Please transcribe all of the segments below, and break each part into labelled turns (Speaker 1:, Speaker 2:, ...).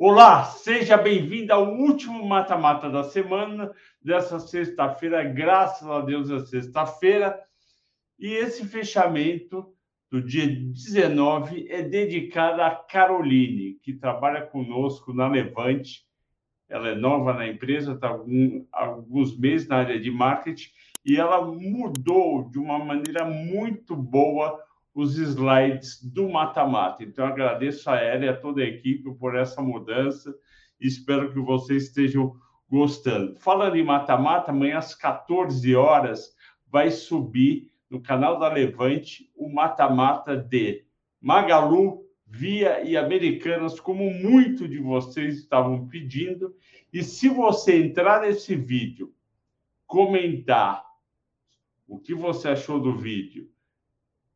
Speaker 1: Olá, seja bem-vindo ao último mata-mata da semana, dessa sexta-feira, graças a Deus é sexta-feira. E esse fechamento do dia 19 é dedicado a Caroline, que trabalha conosco na Levante. Ela é nova na empresa, está alguns meses na área de marketing e ela mudou de uma maneira muito boa os slides do mata-mata. Então, agradeço a ela e a toda a equipe por essa mudança espero que vocês estejam gostando. Falando em mata-mata, amanhã às 14 horas vai subir no canal da Levante o mata-mata de Magalu, Via e Americanas, como muito de vocês estavam pedindo. E se você entrar nesse vídeo, comentar o que você achou do vídeo,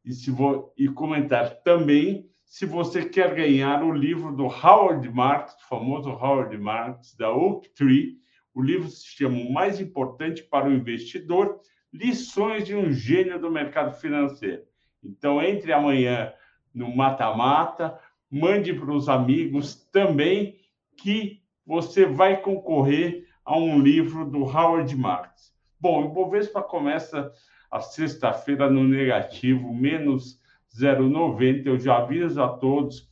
Speaker 1: e, se vou, e comentar também se você quer ganhar o livro do Howard Marks, o famoso Howard Marks, da Oak Tree. O livro se chama O Mais Importante para o Investidor, Lições de um Gênio do Mercado Financeiro. Então, entre amanhã no Mata-Mata, mande para os amigos também que você vai concorrer a um livro do Howard Marks. Bom, o Bovespa começa a sexta-feira no negativo, menos 0,90. Eu já aviso a todos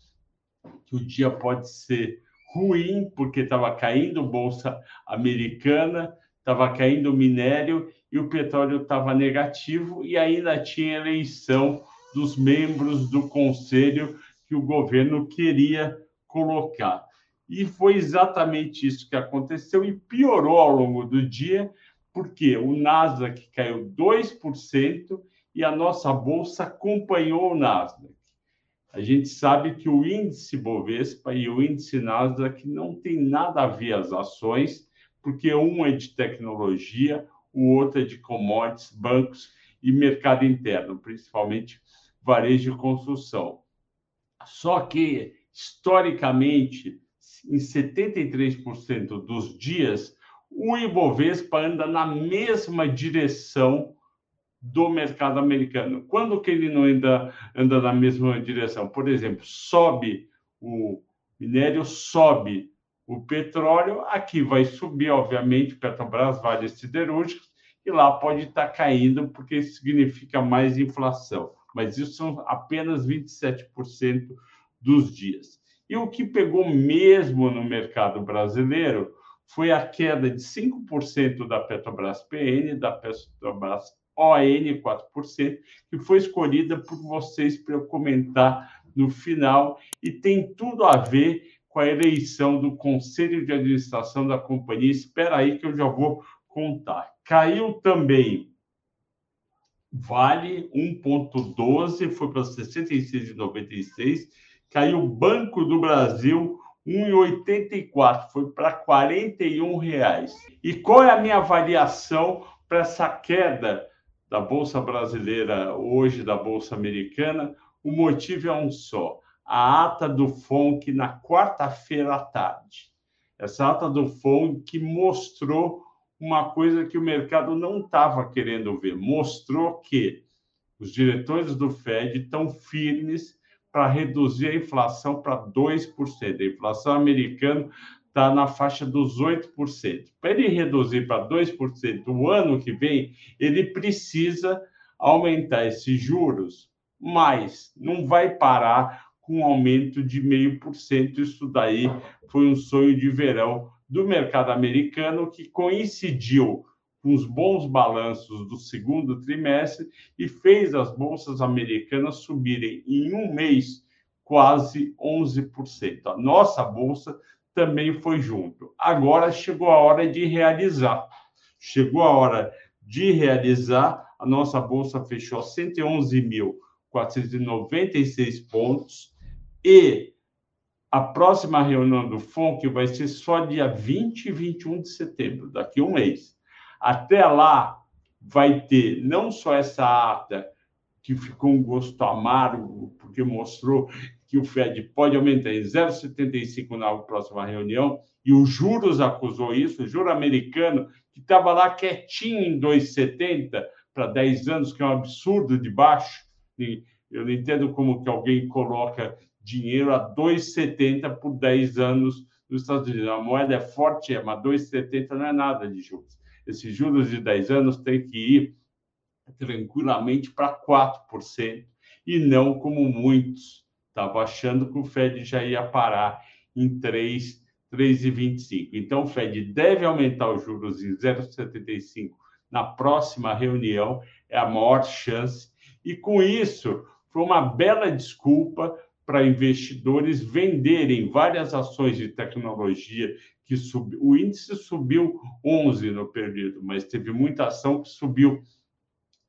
Speaker 1: que o dia pode ser ruim, porque estava caindo bolsa americana, estava caindo minério e o petróleo estava negativo e ainda tinha eleição dos membros do conselho que o governo queria colocar. E foi exatamente isso que aconteceu e piorou ao longo do dia, porque o Nasdaq caiu 2% e a nossa bolsa acompanhou o Nasdaq. A gente sabe que o índice Bovespa e o índice Nasdaq não tem nada a ver as ações, porque um é de tecnologia, o outro é de commodities, bancos e mercado interno, principalmente varejo e construção. Só que, historicamente, em 73% dos dias, o Ibovespa anda na mesma direção do mercado americano. Quando que ele não anda, anda na mesma direção? Por exemplo, sobe o minério, sobe o petróleo, aqui vai subir, obviamente, Petrobras, Vale Siderúrgicos, e lá pode estar caindo, porque significa mais inflação. Mas isso são apenas 27% dos dias. E o que pegou mesmo no mercado brasileiro foi a queda de 5% da Petrobras PN, da Petrobras ON 4%, que foi escolhida por vocês para eu comentar no final, e tem tudo a ver com a eleição do Conselho de Administração da companhia. Espera aí que eu já vou contar. Caiu também Vale 1,12, foi para 66,96. Caiu Banco do Brasil 1,84, foi para 41 reais. E qual é a minha avaliação para essa queda da bolsa brasileira hoje, da bolsa americana? O motivo é um só: a ata do FONC na quarta-feira à tarde. Essa ata do FONC mostrou uma coisa que o mercado não estava querendo ver. Mostrou que os diretores do Fed estão firmes para reduzir a inflação para 2%. A inflação americana está na faixa dos 8%. Para ele reduzir para 2% o ano que vem, ele precisa aumentar esses juros, mas não vai parar com um aumento de 0,5%. Isso daí foi um sonho de verão do mercado americano que coincidiu com os bons balanços do segundo trimestre e fez as bolsas americanas subirem em um mês quase 11%. A nossa bolsa também foi junto. Agora chegou a hora de realizar. Chegou a hora de realizar. A nossa bolsa fechou 111.496 pontos e a próxima reunião do FONC vai ser só dia 20 e 21 de setembro, daqui a um mês. Até lá, vai ter não só essa ata que ficou um gosto amargo, porque mostrou que o Fed pode aumentar em 0,75 na próxima reunião, e o juros acusou isso, o juro americano, que estava lá quietinho em 2,70 para 10 anos, que é um absurdo de baixo. Eu não entendo como que alguém coloca dinheiro a 2,70 por 10 anos nos Estados Unidos. A moeda é forte, é, mas 2,70 não é nada de juros. Esses juros de 10 anos têm que ir tranquilamente para 4%, e não como muitos estavam achando que o Fed já ia parar em 3, 3,25. Então, o Fed deve aumentar os juros em 0,75 na próxima reunião, é a maior chance. E com isso, foi uma bela desculpa para investidores venderem várias ações de tecnologia que subiu. O índice subiu 11 no período, mas teve muita ação que subiu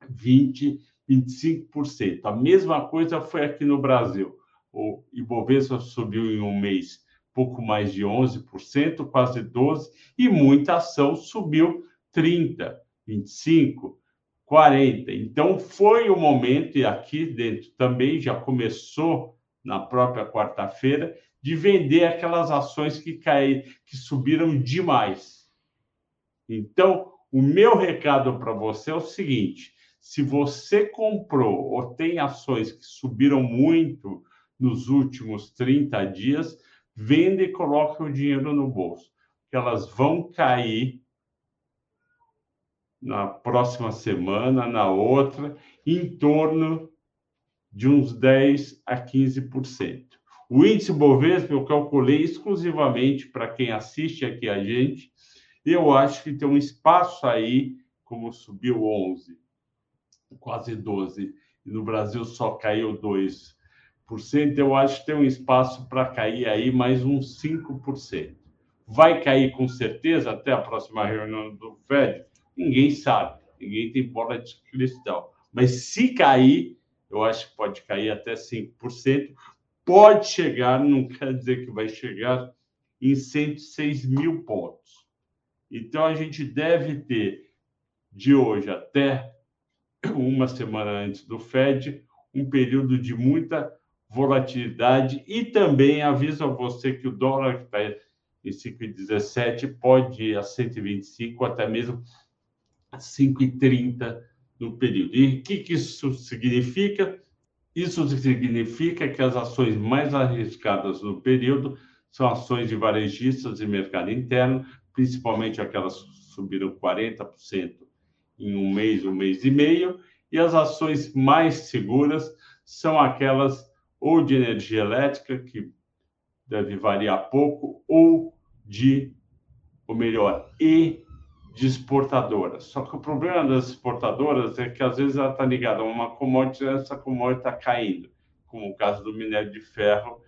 Speaker 1: 20, 25%. A mesma coisa foi aqui no Brasil. O Ibovespa subiu em um mês pouco mais de 11%, quase 12%, e muita ação subiu 30%, 25%, 40%. Então, foi o momento, e aqui dentro também já começou na própria quarta-feira, de vender aquelas ações que caíram, que subiram demais. Então, o meu recado para você é o seguinte: se você comprou ou tem ações que subiram muito nos últimos 30 dias, vende e coloque o dinheiro no bolso, que elas vão cair na próxima semana, na outra, em torno de uns 10 a 15%. O índice Bovespa eu calculei exclusivamente para quem assiste aqui a gente. Eu acho que tem um espaço aí, como subiu 11, quase 12%, e no Brasil só caiu 2%, eu acho que tem um espaço para cair aí mais uns 5%. Vai cair com certeza até a próxima reunião do Fed? Ninguém sabe, ninguém tem bola de cristal. Mas se cair, eu acho que pode cair até 5%. Pode chegar, não quer dizer que vai chegar, em 106 mil pontos. Então a gente deve ter de hoje até uma semana antes do Fed, um período de muita volatilidade e também aviso a você que o dólar que está em 5,17 pode ir a 125 até mesmo 5,30 no período. E o que, que isso significa? Isso significa que as ações mais arriscadas no período são ações de varejistas e mercado interno, principalmente aquelas que subiram 40% em um mês, um mês e meio, e as ações mais seguras são aquelas ou de energia elétrica, que deve variar pouco, ou de, ou melhor, e de exportadoras. Só que o problema das exportadoras é que às vezes ela está ligada a uma commodity e essa commodity está caindo, como o caso do minério de ferro.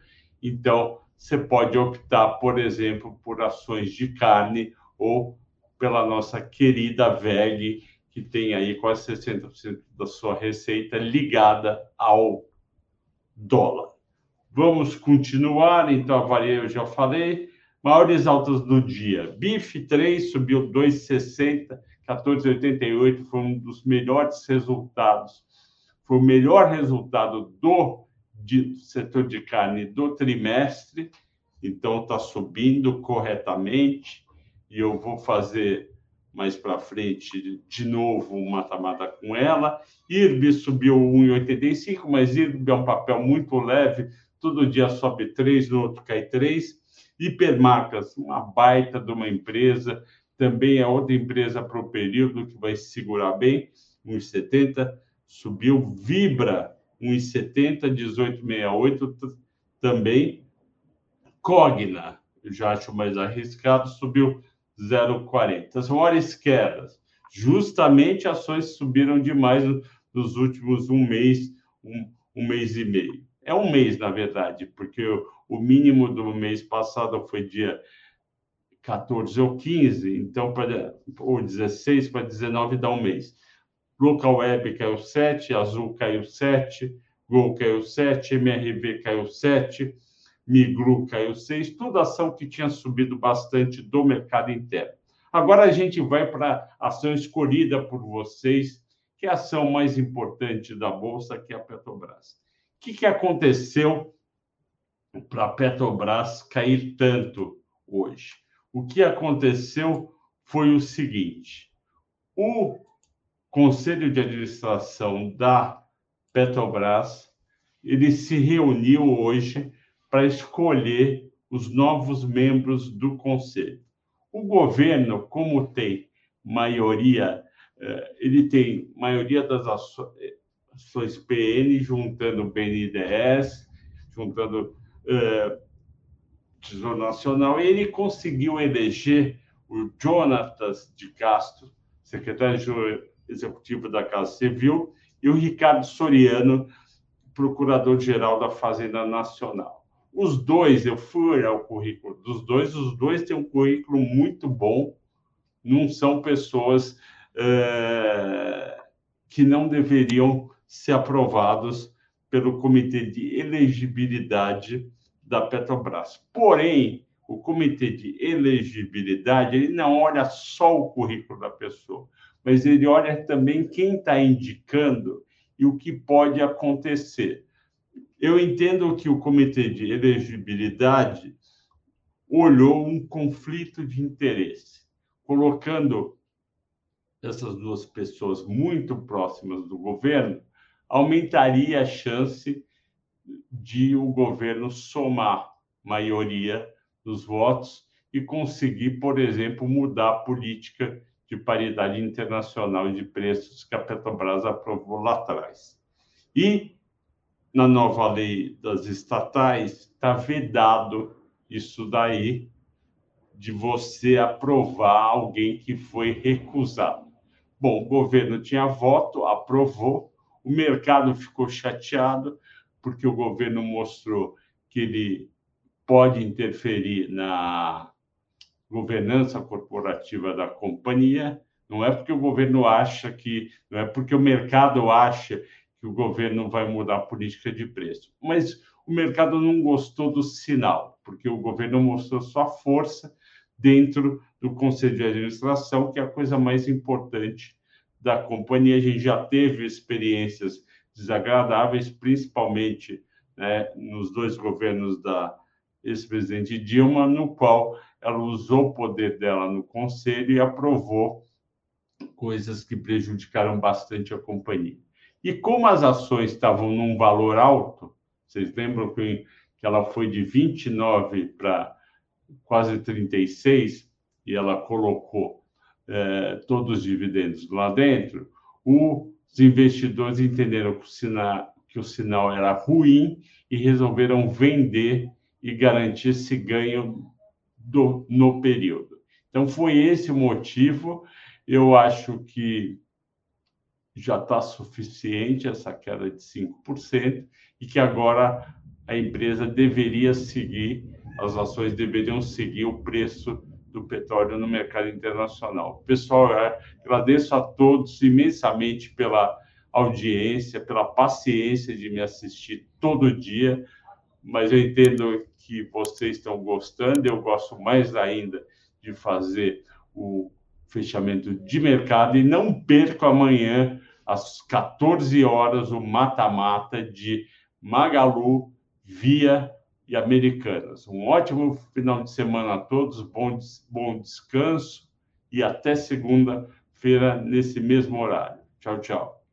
Speaker 1: Então, você pode optar, por exemplo, por ações de carne ou pela nossa querida VEG, que tem aí quase 60% da sua receita ligada ao dólar. Vamos continuar, então a varia eu já falei. Maiores altas do dia. BIF 3 subiu 2,60, 14,88 foi um dos melhores resultados. Foi o melhor resultado do de, setor de carne do trimestre, então está subindo corretamente. E eu vou fazer mais para frente de novo um mata-mata com ela. IRB subiu 1,85, mas IRB é um papel muito leve, todo dia sobe 3, no outro cai 3. Hipermarcas, uma baita de uma empresa, também é outra empresa para o período que vai se segurar bem, 1,70, subiu. Vibra, 1,70, 18,68 também. Cogna, já acho mais arriscado, subiu 0,40. As maiores quedas, justamente ações subiram demais nos últimos um mês, um, um mês e meio. É um mês, na verdade, porque o, o mínimo do mês passado foi dia 14 ou 15, então, para, ou 16 para 19 dá um mês. Local Web caiu 7, Azul caiu 7, Gol caiu 7, MRV caiu 7, Migru caiu 6, toda ação que tinha subido bastante do mercado interno. Agora a gente vai para a ação escolhida por vocês, que é a ação mais importante da Bolsa, que é a Petrobras. O que, que aconteceu para a Petrobras cair tanto hoje? O que aconteceu foi o seguinte: o Conselho de Administração da Petrobras ele se reuniu hoje para escolher os novos membros do conselho. O governo, como tem maioria, eh, ele tem maioria das ações PN, juntando BNDES, juntando uh, Tesouro Nacional, e ele conseguiu eleger o Jonatas de Castro, secretário executivo da Casa Civil, e o Ricardo Soriano, procurador-geral da Fazenda Nacional. Os dois, eu fui olhar o currículo dos dois, os dois têm um currículo muito bom, não são pessoas é, que não deveriam ser aprovados pelo Comitê de Elegibilidade da Petrobras. Porém, o Comitê de Elegibilidade ele não olha só o currículo da pessoa, mas ele olha também quem está indicando e o que pode acontecer. Eu entendo que o Comitê de Elegibilidade olhou um conflito de interesse, colocando essas duas pessoas muito próximas do governo, aumentaria a chance de o governo somar maioria dos votos e conseguir, por exemplo, mudar a política de paridade internacional de preços que a Petrobras aprovou lá atrás. E na nova lei das estatais está vedado isso daí de você aprovar alguém que foi recusado. Bom, o governo tinha voto, aprovou, o mercado ficou chateado porque o governo mostrou que ele pode interferir na governança corporativa da companhia. Não é porque o governo acha que, não é porque o mercado acha que o governo vai mudar a política de preço, mas o mercado não gostou do sinal, porque o governo mostrou sua força dentro do conselho de administração, que é a coisa mais importante da companhia. A gente já teve experiências desagradáveis, principalmente né, nos dois governos da ex-presidente Dilma, no qual ela usou o poder dela no conselho e aprovou coisas que prejudicaram bastante a companhia. E como as ações estavam num valor alto, vocês lembram que, que ela foi de 29 para quase 36 e ela colocou eh, todos os dividendos lá dentro, os investidores entenderam que o, sinal, que o sinal era ruim e resolveram vender e garantir esse ganho do, no período. Então, foi esse o motivo. Eu acho que já está suficiente essa queda de 5% e que agora a empresa deveria seguir, as ações deveriam seguir o preço do petróleo no mercado internacional. Pessoal, agradeço a todos imensamente pela audiência, pela paciência de me assistir todo dia, mas eu entendo que vocês estão gostando, eu gosto mais ainda de fazer o fechamento de mercado e não perco amanhã às 14 horas o mata-mata de Magalu, Via e Americanas. Um ótimo final de semana a todos, bom, bom descanso e até segunda-feira nesse mesmo horário. Tchau, tchau.